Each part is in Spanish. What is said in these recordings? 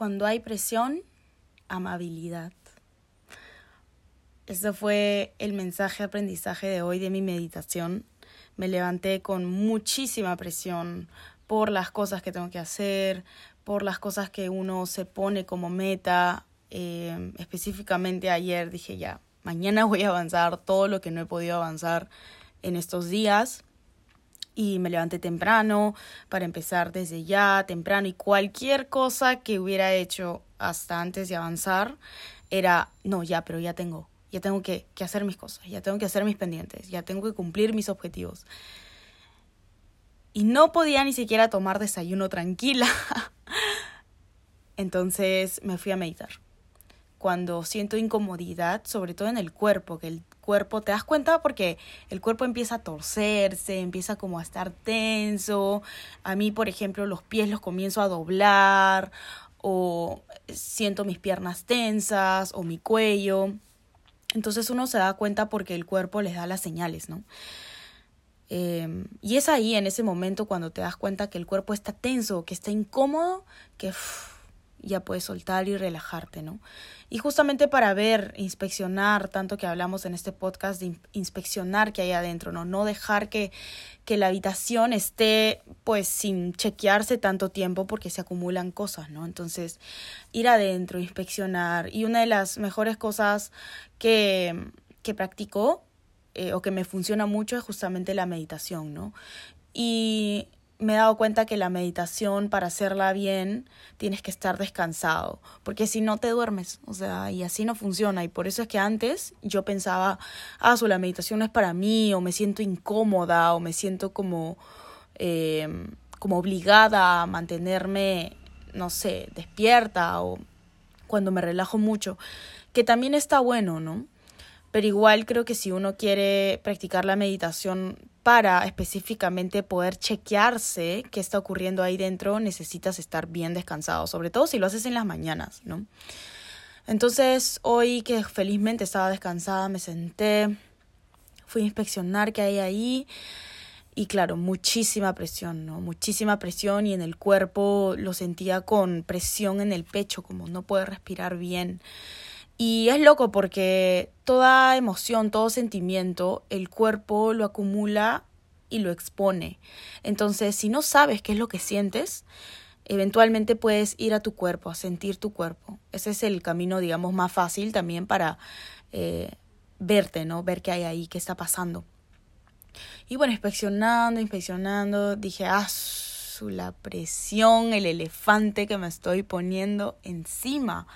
Cuando hay presión, amabilidad. Ese fue el mensaje aprendizaje de hoy de mi meditación. Me levanté con muchísima presión por las cosas que tengo que hacer, por las cosas que uno se pone como meta. Eh, específicamente ayer dije ya, mañana voy a avanzar todo lo que no he podido avanzar en estos días y me levanté temprano para empezar desde ya, temprano y cualquier cosa que hubiera hecho hasta antes de avanzar era, no, ya, pero ya tengo, ya tengo que, que hacer mis cosas, ya tengo que hacer mis pendientes, ya tengo que cumplir mis objetivos. Y no podía ni siquiera tomar desayuno tranquila. Entonces me fui a meditar. Cuando siento incomodidad, sobre todo en el cuerpo, que el cuerpo, te das cuenta porque el cuerpo empieza a torcerse, empieza como a estar tenso. A mí, por ejemplo, los pies los comienzo a doblar o siento mis piernas tensas o mi cuello. Entonces uno se da cuenta porque el cuerpo les da las señales, ¿no? Em, y es ahí, en ese momento, cuando te das cuenta que el cuerpo está tenso, que está incómodo, que ya puedes soltar y relajarte, ¿no? Y justamente para ver, inspeccionar, tanto que hablamos en este podcast de inspeccionar que hay adentro, ¿no? No dejar que, que la habitación esté pues sin chequearse tanto tiempo porque se acumulan cosas, ¿no? Entonces, ir adentro, inspeccionar. Y una de las mejores cosas que, que practico eh, o que me funciona mucho es justamente la meditación, ¿no? Y me he dado cuenta que la meditación, para hacerla bien, tienes que estar descansado, porque si no te duermes, o sea, y así no funciona. Y por eso es que antes yo pensaba, ah, la meditación no es para mí, o me siento incómoda, o me siento como, eh, como obligada a mantenerme, no sé, despierta, o cuando me relajo mucho, que también está bueno, ¿no? Pero igual creo que si uno quiere practicar la meditación para específicamente poder chequearse qué está ocurriendo ahí dentro, necesitas estar bien descansado, sobre todo si lo haces en las mañanas, ¿no? Entonces, hoy que felizmente estaba descansada, me senté, fui a inspeccionar qué hay ahí y claro, muchísima presión, ¿no? Muchísima presión y en el cuerpo lo sentía con presión en el pecho, como no puede respirar bien. Y es loco porque toda emoción, todo sentimiento, el cuerpo lo acumula y lo expone. Entonces, si no sabes qué es lo que sientes, eventualmente puedes ir a tu cuerpo, a sentir tu cuerpo. Ese es el camino, digamos, más fácil también para eh, verte, ¿no? Ver qué hay ahí, qué está pasando. Y bueno, inspeccionando, inspeccionando, dije, ah, la presión, el elefante que me estoy poniendo encima.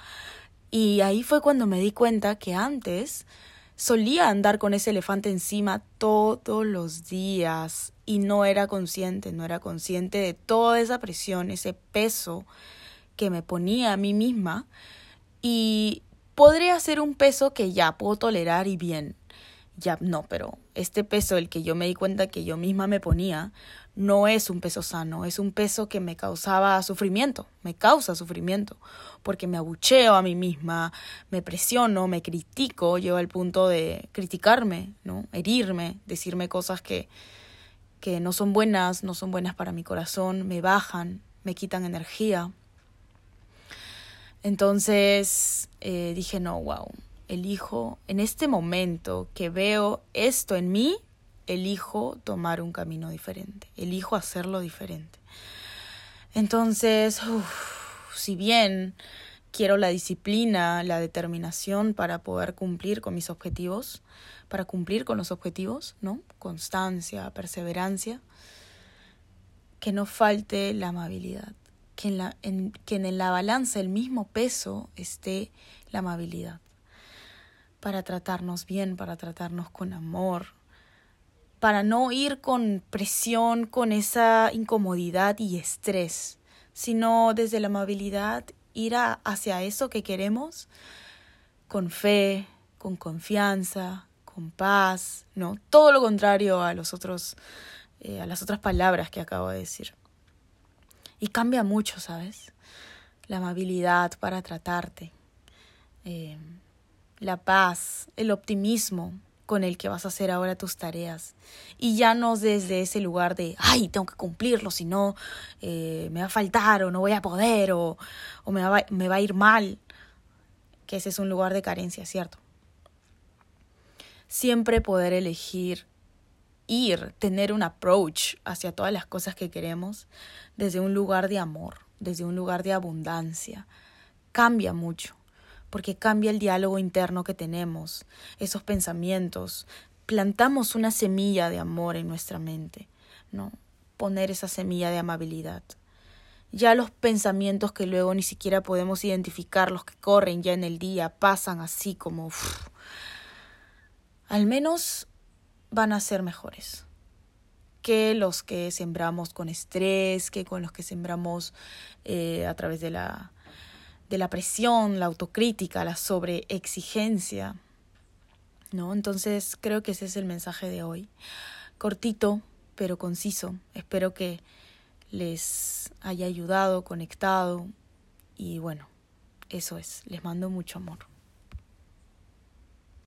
Y ahí fue cuando me di cuenta que antes solía andar con ese elefante encima todos los días y no era consciente, no era consciente de toda esa presión, ese peso que me ponía a mí misma y podría ser un peso que ya puedo tolerar y bien. Ya no, pero este peso, el que yo me di cuenta que yo misma me ponía, no es un peso sano, es un peso que me causaba sufrimiento, me causa sufrimiento, porque me abucheo a mí misma, me presiono, me critico, llevo al punto de criticarme, ¿no? herirme, decirme cosas que, que no son buenas, no son buenas para mi corazón, me bajan, me quitan energía. Entonces eh, dije, no, wow, elijo en este momento que veo esto en mí, elijo tomar un camino diferente, elijo hacerlo diferente. Entonces, si bien quiero la disciplina, la determinación para poder cumplir con mis objetivos, para cumplir con los objetivos, ¿no? Constancia, perseverancia, que no falte la amabilidad, que en la, en, que en la balanza el mismo peso esté la amabilidad, para tratarnos bien, para tratarnos con amor, para no ir con presión, con esa incomodidad y estrés, sino desde la amabilidad ir hacia eso que queremos con fe, con confianza, con paz, no, todo lo contrario a los otros, eh, a las otras palabras que acabo de decir. Y cambia mucho, ¿sabes? La amabilidad para tratarte, eh, la paz, el optimismo, con el que vas a hacer ahora tus tareas. Y ya no desde ese lugar de, ay, tengo que cumplirlo, si no eh, me va a faltar o no voy a poder o, o me, va, me va a ir mal. Que ese es un lugar de carencia, ¿cierto? Siempre poder elegir ir, tener un approach hacia todas las cosas que queremos desde un lugar de amor, desde un lugar de abundancia, cambia mucho porque cambia el diálogo interno que tenemos, esos pensamientos. Plantamos una semilla de amor en nuestra mente, ¿no? Poner esa semilla de amabilidad. Ya los pensamientos que luego ni siquiera podemos identificar, los que corren ya en el día, pasan así como... al menos van a ser mejores que los que sembramos con estrés, que con los que sembramos eh, a través de la de la presión, la autocrítica, la sobreexigencia. ¿No? Entonces creo que ese es el mensaje de hoy. Cortito, pero conciso. Espero que les haya ayudado, conectado y bueno, eso es. Les mando mucho amor.